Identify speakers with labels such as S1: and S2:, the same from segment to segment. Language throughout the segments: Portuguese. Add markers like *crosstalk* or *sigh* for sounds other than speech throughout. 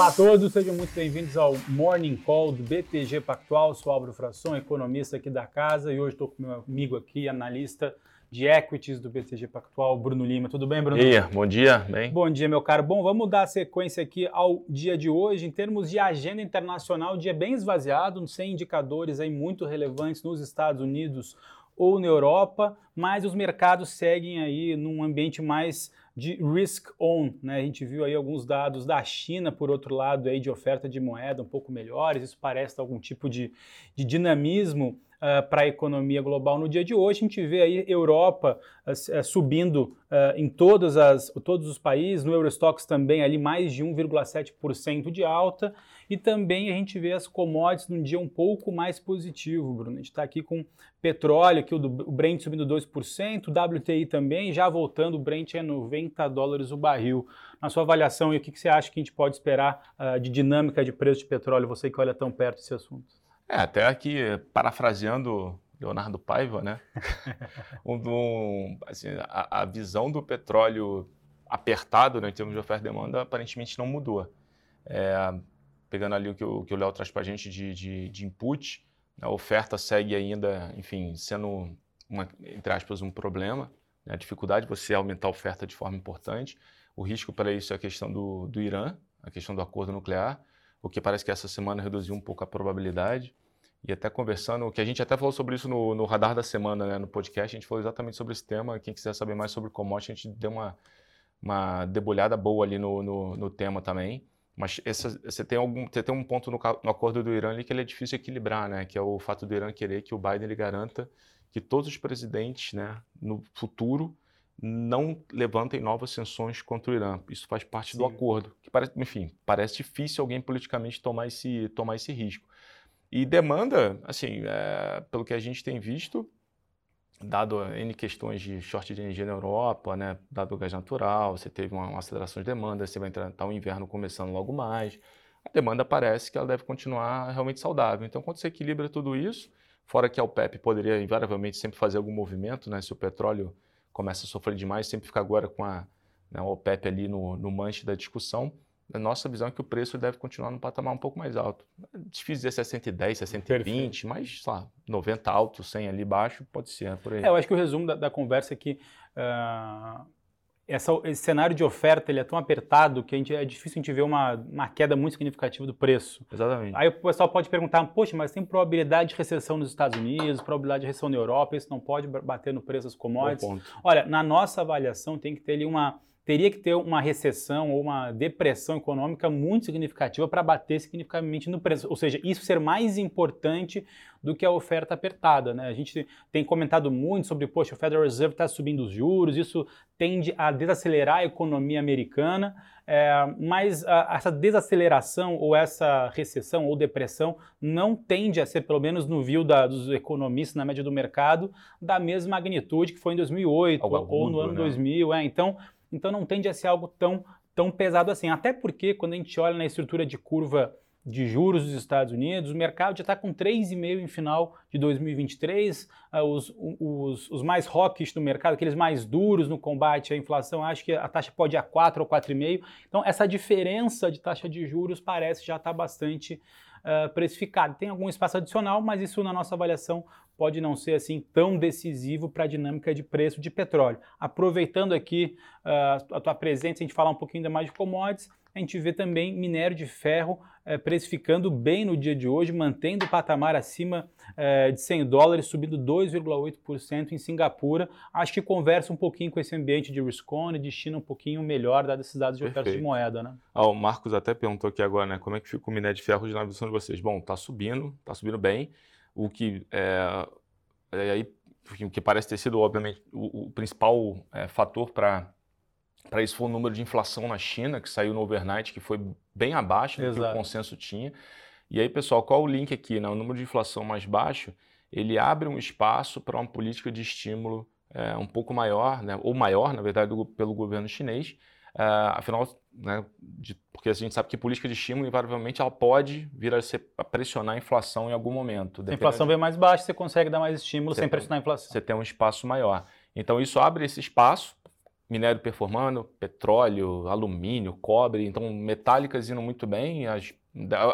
S1: Olá a todos, sejam muito bem-vindos ao Morning Call do BTG Pactual. Sou Álvaro Fração, economista aqui da casa, e hoje estou com meu amigo aqui, analista de equities do BTG Pactual, Bruno Lima. Tudo bem, Bruno?
S2: E aí, bom dia, bem?
S1: Bom dia, meu caro. Bom, vamos dar sequência aqui ao dia de hoje. Em termos de agenda internacional, dia bem esvaziado, sem indicadores aí muito relevantes nos Estados Unidos ou na Europa, mas os mercados seguem aí num ambiente mais de risk on, né? A gente viu aí alguns dados da China, por outro lado, aí de oferta de moeda um pouco melhores, isso parece algum tipo de, de dinamismo uh, para a economia global no dia de hoje. A gente vê aí Europa uh, subindo uh, em todas as, todos os países, no Eurostox também ali mais de 1,7% de alta, e também a gente vê as commodities num dia um pouco mais positivo, Bruno. A gente está aqui com petróleo, aqui o, o Brent subindo 2%, o WTI também, já voltando, o Brent é 90 dólares o barril. Na sua avaliação, e o que, que você acha que a gente pode esperar de dinâmica de preço de petróleo, você que olha tão perto desse assunto?
S2: É, até aqui, parafraseando Leonardo Paiva, né? *laughs* um, um, assim, a, a, visão do petróleo apertado né, em termos de oferta e demanda aparentemente não mudou. É, pegando ali o que o, Léo traz para a gente de, de, de input, a oferta segue ainda, enfim, sendo, uma, entre aspas, um problema. Né, a dificuldade de você aumentar a oferta de forma importante. O risco para isso é a questão do, do Irã, a questão do acordo nuclear, o que parece que essa semana reduziu um pouco a probabilidade. E até conversando, que a gente até falou sobre isso no, no radar da semana, né, no podcast, a gente falou exatamente sobre esse tema. Quem quiser saber mais sobre commodity, a gente deu uma, uma debulhada boa ali no, no, no tema também. Mas essa, você, tem algum, você tem um ponto no, no, acordo do Irã ali que ele é difícil equilibrar, né? Que é o fato do Irã querer que o Biden ele garanta que todos os presidentes, né, no futuro, não levantem novas sanções contra o Irã. Isso faz parte Sim. do acordo. Que parece, enfim, parece difícil alguém politicamente tomar esse, tomar esse risco. E demanda, assim, é, pelo que a gente tem visto, dado N questões de short de energia na Europa, né, dado o gás natural, você teve uma, uma aceleração de demanda, você vai entrar tá o inverno começando logo mais, a demanda parece que ela deve continuar realmente saudável. Então, quando você equilibra tudo isso, fora que a OPEP poderia invariavelmente sempre fazer algum movimento, né, se o petróleo começa a sofrer demais, sempre fica agora com a, né, OPEP ali no, no manche da discussão, a nossa visão é que o preço deve continuar num patamar um pouco mais alto. É difícil dizer 610, 620, mas, sei lá, 90 alto, 100 ali baixo, pode ser, é por aí.
S1: É, eu acho que o resumo da, da conversa é que uh, essa, esse cenário de oferta ele é tão apertado que a gente, é difícil a gente ver uma, uma queda muito significativa do preço.
S2: Exatamente.
S1: Aí o pessoal pode perguntar, poxa, mas tem probabilidade de recessão nos Estados Unidos, probabilidade de recessão na Europa, isso não pode bater no preço das commodities? Olha, na nossa avaliação tem que ter ali uma teria que ter uma recessão ou uma depressão econômica muito significativa para bater significativamente no preço. Ou seja, isso ser mais importante do que a oferta apertada. Né? A gente tem comentado muito sobre, poxa, o Federal Reserve está subindo os juros, isso tende a desacelerar a economia americana, é, mas a, essa desaceleração ou essa recessão ou depressão não tende a ser, pelo menos no view da, dos economistas na média do mercado, da mesma magnitude que foi em 2008 Algo ou no ano né? 2000. É, então, então não tende a ser algo tão, tão pesado assim. Até porque quando a gente olha na estrutura de curva de juros dos Estados Unidos, o mercado já está com 3,5 em final de 2023. Uh, ah, os, os, os, mais hawkish do mercado, aqueles mais duros no combate à inflação, acho que a taxa pode ir a 4 ou 4,5. Então, essa diferença de taxa de juros parece já estar tá bastante uh, precificada. Tem algum espaço adicional, mas isso, na nossa avaliação, pode não ser assim tão decisivo para a dinâmica de preço de petróleo. Aproveitando aqui uh, a tua presença, a gente falar um pouquinho ainda mais de commodities, a gente vê também minério de ferro uh, precificando bem no dia de hoje, mantendo o patamar acima uh, de 100 dólares, subindo 2,8% em Singapura. Acho que conversa um pouquinho com esse ambiente de risk on e de China um pouquinho melhor, dadas esses dados de oferta de moeda. Né?
S2: Ah, o Marcos até perguntou aqui agora, né, como é que fica o minério de ferro na visão de vocês? Bom, está subindo, está subindo bem, o que é, é, aí o que parece ter sido obviamente o, o principal é, fator para para isso foi o número de inflação na China que saiu no overnight que foi bem abaixo do que o consenso tinha e aí pessoal qual o link aqui né? o número de inflação mais baixo ele abre um espaço para uma política de estímulo é, um pouco maior né? ou maior na verdade do, pelo governo chinês Uh, afinal, né, de, porque a gente sabe que política de estímulo, invariavelmente, ela pode vir a, ser, a pressionar a inflação em algum momento.
S1: Se a inflação de... vem mais baixa, você consegue dar mais estímulo você sem pressionar a inflação.
S2: Você tem um espaço maior. Então, isso abre esse espaço, minério performando, petróleo, alumínio, cobre, então metálicas indo muito bem. As,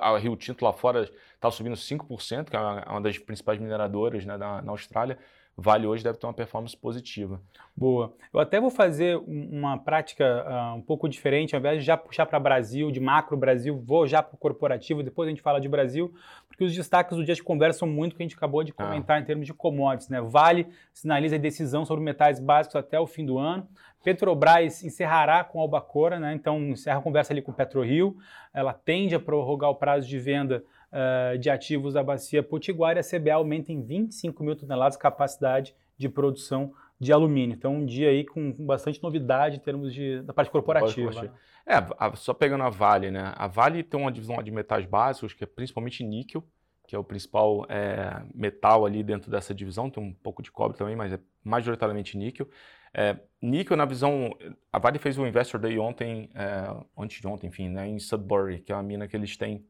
S2: a, Rio Tinto lá fora está subindo 5%, que é uma, uma das principais mineradoras né, na, na Austrália. Vale hoje deve ter uma performance positiva.
S1: Boa. Eu até vou fazer uma prática uh, um pouco diferente, ao invés de já puxar para Brasil, de macro Brasil, vou já para o corporativo, depois a gente fala de Brasil, porque os destaques do dia de conversa são muito que a gente acabou de comentar ah. em termos de commodities. Né? Vale sinaliza a decisão sobre metais básicos até o fim do ano. Petrobras encerrará com a Albacora, né? então encerra a conversa ali com o PetroRio. Ela tende a prorrogar o prazo de venda uh, de ativos da bacia potiguar e a CBA aumenta em 25 mil toneladas capacidade de produção de alumínio. Então, um dia aí com bastante novidade em termos de, da parte corporativa.
S2: É, a, só pegando a Vale, né? A Vale tem uma divisão de metais básicos, que é principalmente níquel, que é o principal é, metal ali dentro dessa divisão, tem um pouco de cobre também, mas é majoritariamente níquel. É, níquel, na visão. A Vale fez um Investor Day ontem, é, antes de ontem, enfim, né, em Sudbury, que é uma mina que eles têm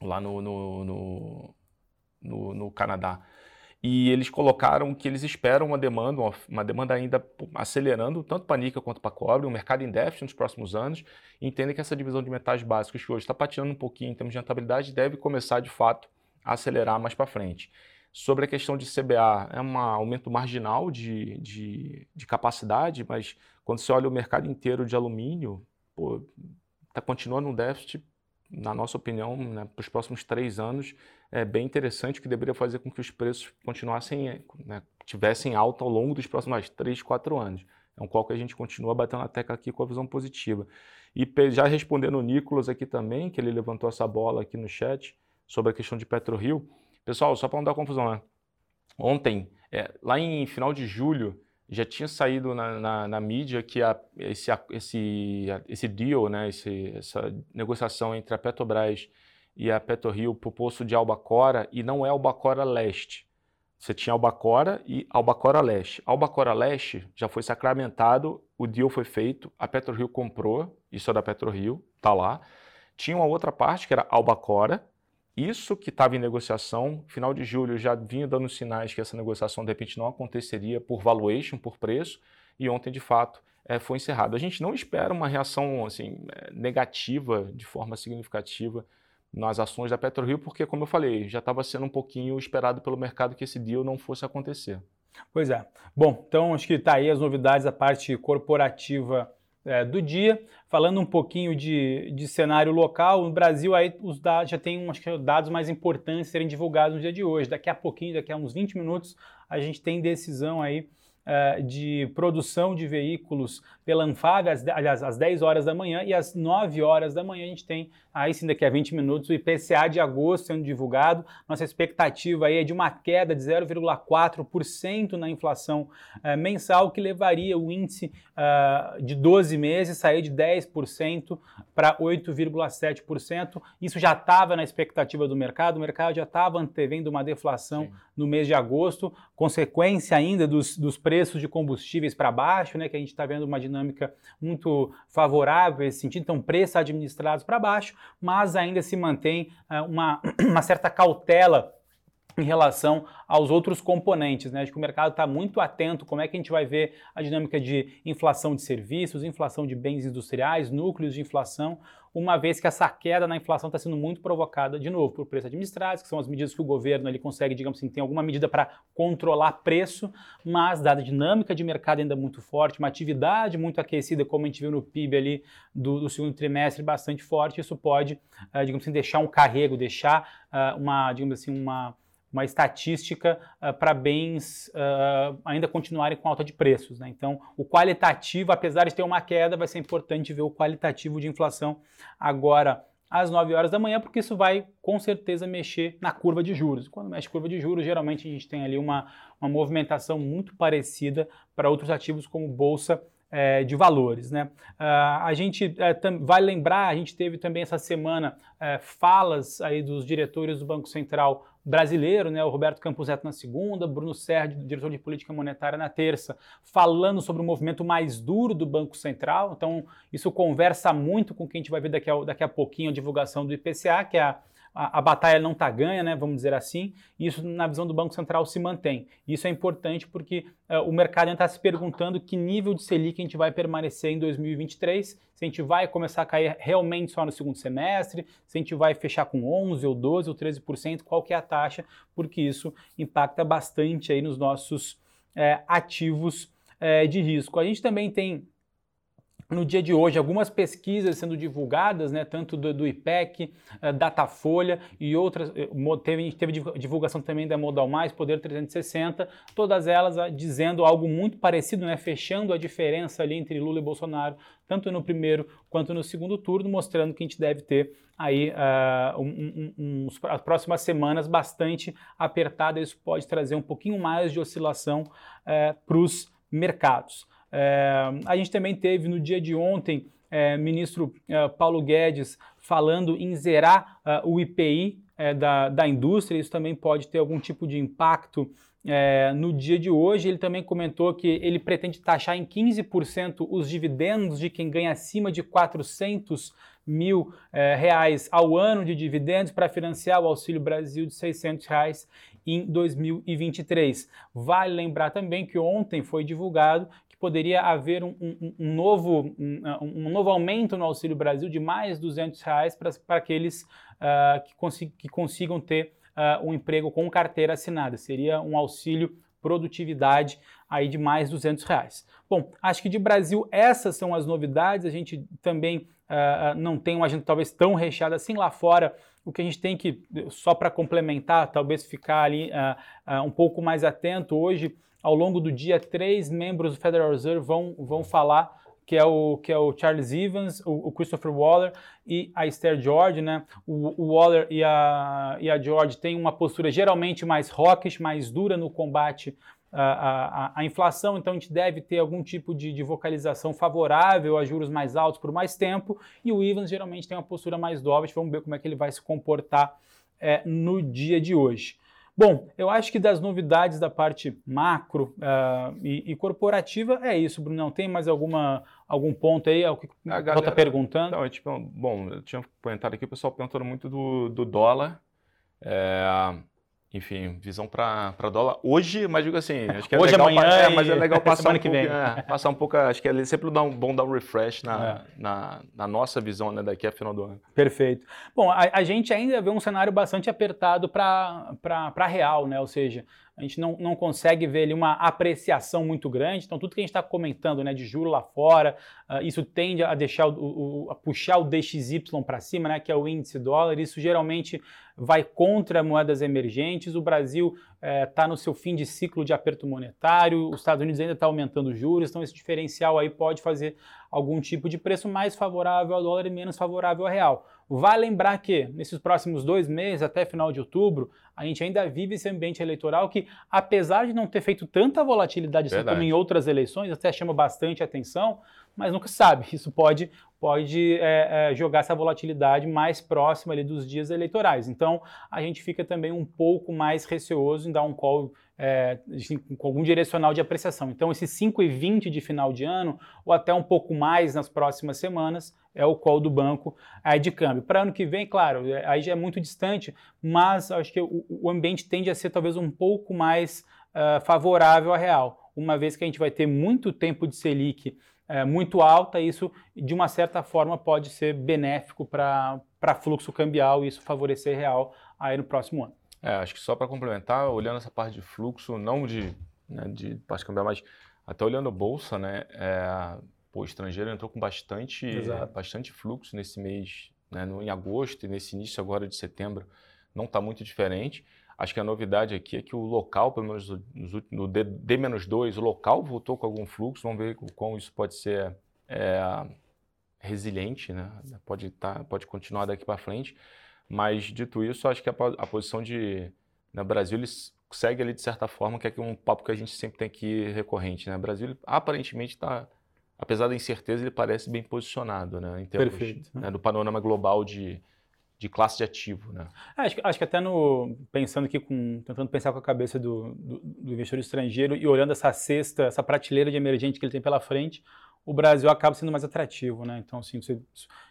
S2: lá no, no, no, no, no Canadá. E eles colocaram que eles esperam uma demanda, uma, demanda ainda acelerando, tanto para níquel quanto para cobre, um mercado em déficit nos próximos anos, e entendem que essa divisão de metais básicos, que hoje está patinando um pouquinho em termos de rentabilidade, deve começar de fato a acelerar mais para frente. Sobre a questão de CBA, é um aumento marginal de, de, de capacidade, mas quando você olha o mercado inteiro de alumínio, está continuando um déficit na nossa opinião, né, para os próximos três anos, é bem interessante, que deveria fazer com que os preços continuassem, né, tivessem alta ao longo dos próximos três, quatro anos. É um qual que a gente continua batendo a tecla aqui com a visão positiva. E já respondendo o Nicolas aqui também, que ele levantou essa bola aqui no chat, sobre a questão de PetroRio. Pessoal, só para não dar confusão, né? Ontem, é, lá em final de julho, já tinha saído na, na, na mídia que a, esse, esse, esse deal, né, esse, essa negociação entre a Petrobras e a PetroRio para o poço de Albacora, e não é Albacora Leste. Você tinha Albacora e Albacora Leste. Albacora Leste já foi sacramentado, o deal foi feito, a PetroRio comprou, isso é da PetroRio, tá lá. Tinha uma outra parte que era Albacora, isso que estava em negociação, final de julho já vinha dando sinais que essa negociação de repente não aconteceria por valuation, por preço, e ontem de fato é, foi encerrado. A gente não espera uma reação assim, é, negativa de forma significativa nas ações da PetroRio, porque, como eu falei, já estava sendo um pouquinho esperado pelo mercado que esse deal não fosse acontecer.
S1: Pois é. Bom, então acho que está aí as novidades da parte corporativa é, do dia. Falando um pouquinho de, de cenário local, no Brasil aí os dados já tem acho que dados mais importantes serem divulgados no dia de hoje. Daqui a pouquinho, daqui a uns 20 minutos, a gente tem decisão aí uh, de produção de veículos pela Anfave, às, aliás, às 10 horas da manhã e às 9 horas da manhã a gente tem, aí sim daqui a 20 minutos, o IPCA de agosto sendo divulgado. Nossa expectativa aí é de uma queda de 0,4% na inflação uh, mensal, que levaria o índice uh, de 12 meses sair de 10% para 8,7%. Isso já estava na expectativa do mercado, o mercado já estava antevendo uma deflação sim. no mês de agosto, consequência ainda dos, dos preços de combustíveis para baixo, né, que a gente está vendo uma dinâmica dinâmica muito favorável nesse sentido, então preços administrados para baixo, mas ainda se mantém uh, uma, *clears throat* uma certa cautela em relação aos outros componentes. Né? Acho que o mercado está muito atento como é que a gente vai ver a dinâmica de inflação de serviços, inflação de bens industriais, núcleos de inflação, uma vez que essa queda na inflação está sendo muito provocada, de novo, por preços administrados, que são as medidas que o governo ele consegue, digamos assim, tem alguma medida para controlar preço, mas dada a dinâmica de mercado ainda muito forte, uma atividade muito aquecida, como a gente viu no PIB ali do, do segundo trimestre, bastante forte, isso pode, uh, digamos assim, deixar um carrego, deixar uh, uma, digamos assim, uma uma estatística uh, para bens uh, ainda continuarem com alta de preços. Né? Então, o qualitativo, apesar de ter uma queda, vai ser importante ver o qualitativo de inflação agora às 9 horas da manhã, porque isso vai com certeza mexer na curva de juros. Quando mexe curva de juros, geralmente a gente tem ali uma, uma movimentação muito parecida para outros ativos como bolsa é, de valores. Né? Uh, a gente é, vai lembrar, a gente teve também essa semana é, falas aí dos diretores do Banco Central brasileiro, né, o Roberto Campos Neto na segunda, Bruno Serdi, diretor de política monetária na terça, falando sobre o movimento mais duro do Banco Central. Então, isso conversa muito com o que a gente vai ver daqui a, daqui a pouquinho, a divulgação do IPCA, que é a, a, a batalha não está ganha, né, vamos dizer assim, e isso na visão do Banco Central se mantém. Isso é importante porque uh, o mercado está se perguntando que nível de Selic a gente vai permanecer em 2023, se a gente vai começar a cair realmente só no segundo semestre, se a gente vai fechar com 11 ou 12 ou 13%, qual que é a taxa, porque isso impacta bastante aí nos nossos é, ativos é, de risco. A gente também tem no dia de hoje, algumas pesquisas sendo divulgadas, né, tanto do, do IPEC, uh, Datafolha e outras, eh, teve, teve divulgação também da Modal Mais, Poder 360, todas elas uh, dizendo algo muito parecido, né, fechando a diferença ali entre Lula e Bolsonaro, tanto no primeiro quanto no segundo turno, mostrando que a gente deve ter aí uh, um, um, um, as próximas semanas bastante apertadas, isso pode trazer um pouquinho mais de oscilação para os mercados. É, a gente também teve no dia de ontem é, ministro é, Paulo Guedes falando em zerar é, o IPI é, da, da indústria, isso também pode ter algum tipo de impacto é, no dia de hoje. Ele também comentou que ele pretende taxar em 15% os dividendos de quem ganha acima de 400 mil é, reais ao ano de dividendos para financiar o Auxílio Brasil de 600 reais em 2023. Vale lembrar também que ontem foi divulgado que poderia haver um, um, um novo, um, um, novo aumento no Auxílio Brasil de mais 200 reais para aqueles uh, que, consi que, consigam ter uh, um emprego com carteira assinada. Seria um auxílio produtividade aí de mais 200 reais. Bom, acho que de Brasil essas são as novidades. A gente também uh, não tem uma agenda talvez tão recheada assim lá fora. O que a gente tem que, só para complementar, talvez ficar ali um pouco mais atento hoje, ao longo do dia, três membros do Federal Reserve vão, vão falar que é o, que é o Charles Evans, o, o Christopher Waller e a Esther George, né? O, o, Waller e a, e a George têm uma postura geralmente mais hawkish, mais dura no combate à, à, inflação, então a gente deve ter algum tipo de, de, vocalização favorável a juros mais altos por mais tempo, e o Evans geralmente tem uma postura mais dovish, vamos ver como é que ele vai se comportar é, no dia de hoje. Bom, eu acho que das novidades da parte macro uh, e, e, corporativa é isso, Bruno. Não tem mais alguma, algum ponto aí? É o que o pessoal está perguntando?
S2: Não, é tipo, bom, eu tinha comentado aqui, o pessoal perguntando muito do, do dólar. É, enfim, visão para dólar hoje, mas digo assim, *laughs* acho que é
S1: hoje,
S2: legal,
S1: amanhã,
S2: é, mas é legal *laughs* passar um
S1: que vem.
S2: Pouco, é, passar um pouco, acho que é sempre dar um, bom dar um refresh na, é. na, na, nossa visão né, daqui a final do ano.
S1: Perfeito. Bom, a, a gente ainda vê um cenário bastante apertado para real, né? Ou seja, a gente não, não consegue ver ali uma apreciação muito grande. Então, tudo que a gente está comentando né, de juro lá fora, uh, isso tende a deixar o, o, a puxar o DXY para cima, né, que é o índice dólar. Isso geralmente vai contra moedas emergentes. O Brasil está eh, no seu fim de ciclo de aperto monetário, os Estados Unidos ainda está aumentando os juros, então esse diferencial aí pode fazer algum tipo de preço mais favorável ao dólar e menos favorável ao real. Vale lembrar que nesses próximos dois meses, até final de outubro, a gente ainda vive esse ambiente eleitoral que, apesar de não ter feito tanta volatilidade assim como em outras eleições, até chama bastante atenção, mas nunca sabe. *laughs* Isso pode, pode é, é, jogar essa volatilidade mais próxima ali dos dias eleitorais. Então, a gente fica também um pouco mais receoso em dar um call é, com algum direcional de apreciação. Então, esses 5,20 de final de ano, ou até um pouco mais nas próximas semanas, é o call do banco aí de câmbio. Para ano que vem, claro, é, aí já é muito distante, mas acho que o, o ambiente tende a ser talvez um pouco mais uh, favorável à real, uma vez que a gente vai ter muito tempo de Selic uh, muito alta, isso de uma certa forma pode ser benéfico para fluxo cambial e isso favorecer real aí no próximo ano.
S2: É, acho que só para complementar, olhando essa parte de fluxo, não de, né, de parte cambial, mas até olhando a bolsa, né, é, pô, o estrangeiro entrou com bastante, bastante fluxo nesse mês, né, no, em agosto e nesse início agora de setembro, não está muito diferente. Acho que a novidade aqui é que o local, pelo menos no D-2, o local voltou com algum fluxo, vamos ver como isso pode ser é, resiliente, né? pode, tá, pode continuar daqui para frente. Mas, dito isso, acho que a, a posição de né, Brasil ele segue ali de certa forma, que é um papo que a gente sempre tem aqui recorrente. Né? O Brasil aparentemente está, apesar da incerteza, ele parece bem posicionado né, em termos Perfeito. Né, do panorama global de, de classe de ativo. Né?
S1: É, acho, acho, que até no, pensando aqui, com, tentando pensar com a cabeça do, do, do investidor estrangeiro e olhando essa cesta, essa prateleira de emergente que ele tem pela frente, o Brasil acaba sendo mais atrativo, né? Então, assim, você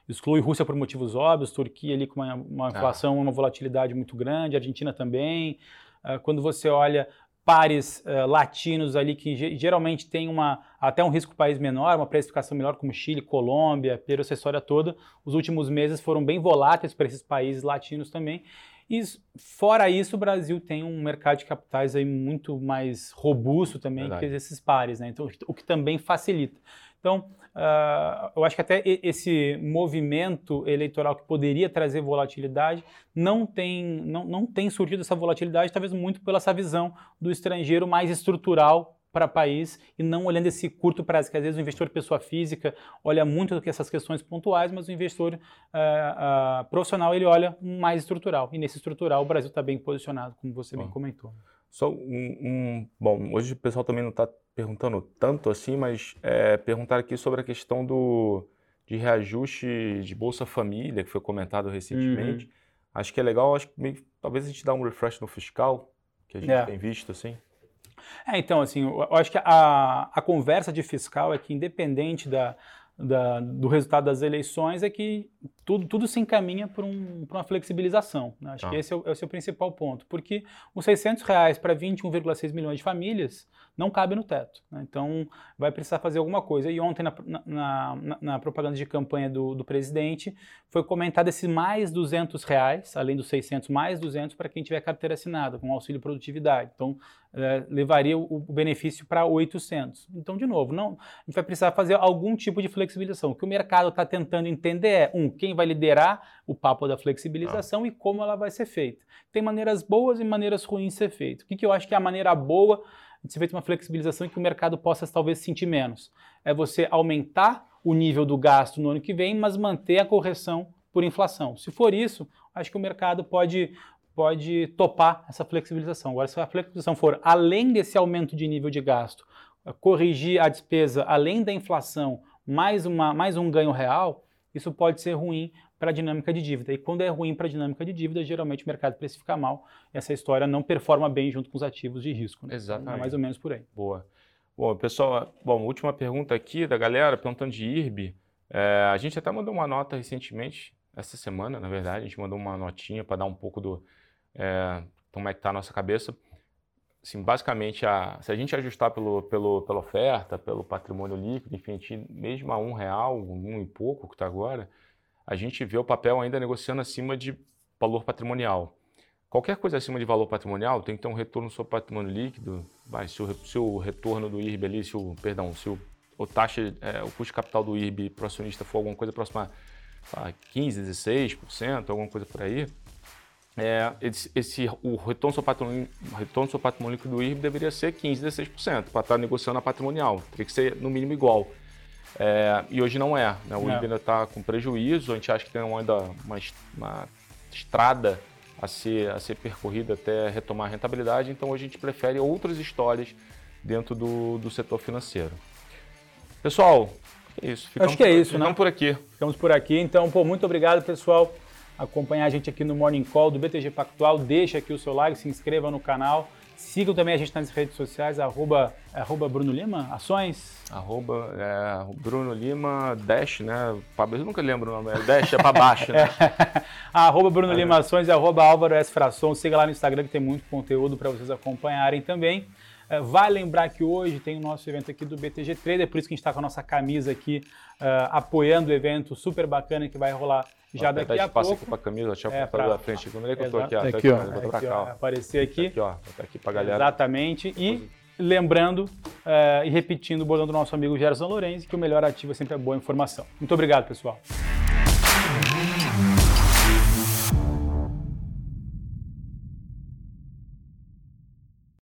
S1: exclui Rússia por motivos óbvios, Turquia ali com uma, uma ah. inflação, ah. uma volatilidade muito grande, Argentina também. Uh, quando você olha pares uh, latinos ali que geralmente tem uma, até um risco país menor, uma precificação melhor como Chile, Colômbia, Peru, história toda, os últimos meses foram bem voláteis para esses países latinos também. E fora isso, o Brasil tem um mercado de capitais aí muito mais robusto também Verdade. que esses pares, né? Então, o que também facilita. Então, uh, eu acho que até esse movimento eleitoral que poderia trazer volatilidade não tem, não, não tem surgido essa volatilidade, talvez muito pela essa visão do estrangeiro mais estrutural para o país e não olhando esse curto prazo, que às vezes o investidor pessoa física olha muito do que essas questões pontuais, mas o investidor uh, uh, profissional ele olha mais estrutural. E nesse estrutural o Brasil está bem posicionado, como você bom. bem comentou.
S2: Só um, um, bom, hoje o pessoal também não está perguntando tanto assim, mas é, perguntar aqui sobre a questão do de reajuste de Bolsa Família que foi comentado recentemente. Uhum. Acho que é legal, acho que meio, talvez a gente dá um refresh no fiscal que a gente é. tem visto assim.
S1: É, então, assim, eu acho que a, a conversa de fiscal é que, independente da, da, do resultado das eleições, é que tudo, tudo se encaminha para um, uma flexibilização. Né? Acho ah. que esse é o, é o, seu principal ponto. Porque os 600 reais para 21,6 milhões de famílias não cabe no teto. Né? Então, vai precisar fazer alguma coisa. E ontem, na, na, na, na propaganda de campanha do, do, presidente, foi comentado esse mais 200 reais, além dos 600, mais 200 para quem tiver carteira assinada, com auxílio produtividade. Então, é, levaria o, o benefício para 800. Então, de novo, não, a gente vai precisar fazer algum tipo de flexibilização. O que o mercado está tentando entender é, um, quem vai liderar o papo da flexibilização ah. e como ela vai ser feita. Tem maneiras boas e maneiras ruins de ser feito. O que, que eu acho que é a maneira boa de ser feita uma flexibilização que o mercado possa talvez sentir menos. É você aumentar o nível do gasto no ano que vem, mas manter a correção por inflação. Se for isso, acho que o mercado pode, pode topar essa flexibilização. Agora, se a flexibilização for além desse aumento de nível de gasto, corrigir a despesa além da inflação, mais, uma, mais um ganho real, isso pode ser ruim para a dinâmica de dívida. E quando é ruim para a dinâmica de dívida, geralmente o mercado precifica mal. Essa história não performa bem junto com os ativos de risco. Né?
S2: Exatamente.
S1: É mais ou menos por aí.
S2: Boa. Bom, pessoal, bom, última pergunta aqui da galera, perguntando de IRB. É, a gente até mandou uma nota recentemente, essa semana, na verdade, a gente mandou uma notinha para dar um pouco do é, como é que está a nossa cabeça. Assim, basicamente, a, se a gente ajustar pelo, pelo, pela oferta, pelo patrimônio líquido, enfim, a mesmo a um real, um e pouco que está agora, a gente vê o papel ainda negociando acima de valor patrimonial. Qualquer coisa acima de valor patrimonial tem que ter um retorno sobre patrimônio líquido. Vai, se, o, se o retorno do IRB ali, se o, perdão, se o, o taxa, é, o custo de capital do IRB para o acionista for alguma coisa próxima a 15, 16%, alguma coisa por aí, é, esse, esse, o retorno sobre patrimônio, retorno sobre patrimônio líquido do IRB deveria ser 15, 16% para estar negociando a patrimonial. Teria que ser no mínimo igual. É, e hoje não é. Né? O INPE ainda está com prejuízo, a gente acha que tem ainda uma, uma estrada a ser, a ser percorrida até retomar a rentabilidade, então hoje a gente prefere outras histórias dentro do, do setor financeiro. Pessoal, é isso.
S1: Ficamos, Acho que é isso,
S2: ficamos
S1: né?
S2: por aqui.
S1: Ficamos por aqui. Então, pô, muito obrigado, pessoal, acompanhar a gente aqui no Morning Call do BTG Pactual. Deixa aqui o seu like, se inscreva no canal. Sigam também a gente nas redes sociais, arroba, arroba Bruno Lima, ações.
S2: Arroba é, Bruno Lima, Dash, né? Eu nunca lembro o nome, é Dash, é para baixo, né? *laughs*
S1: arroba Bruno é. Lima Ações arroba Álvaro S. Fração. Siga lá no Instagram que tem muito conteúdo para vocês acompanharem também. É, vai lembrar que hoje tem o nosso evento aqui do BTG Trader, por isso que a gente está com a nossa camisa aqui uh, apoiando o evento super bacana que vai rolar já daqui a, pouco. Passa aqui
S2: para a camisa, deixa eu é, pra... da frente. Como é que eu estou aqui?
S1: Ó, aqui, ó. Vou aqui, cá, ó. Aparecer aqui.
S2: Aqui, ó. Tá aqui para galera.
S1: Exatamente. E lembrando uh, e repetindo o bordão do nosso amigo Gerson Lourenço, que o melhor ativo é sempre a boa informação. Muito obrigado, pessoal.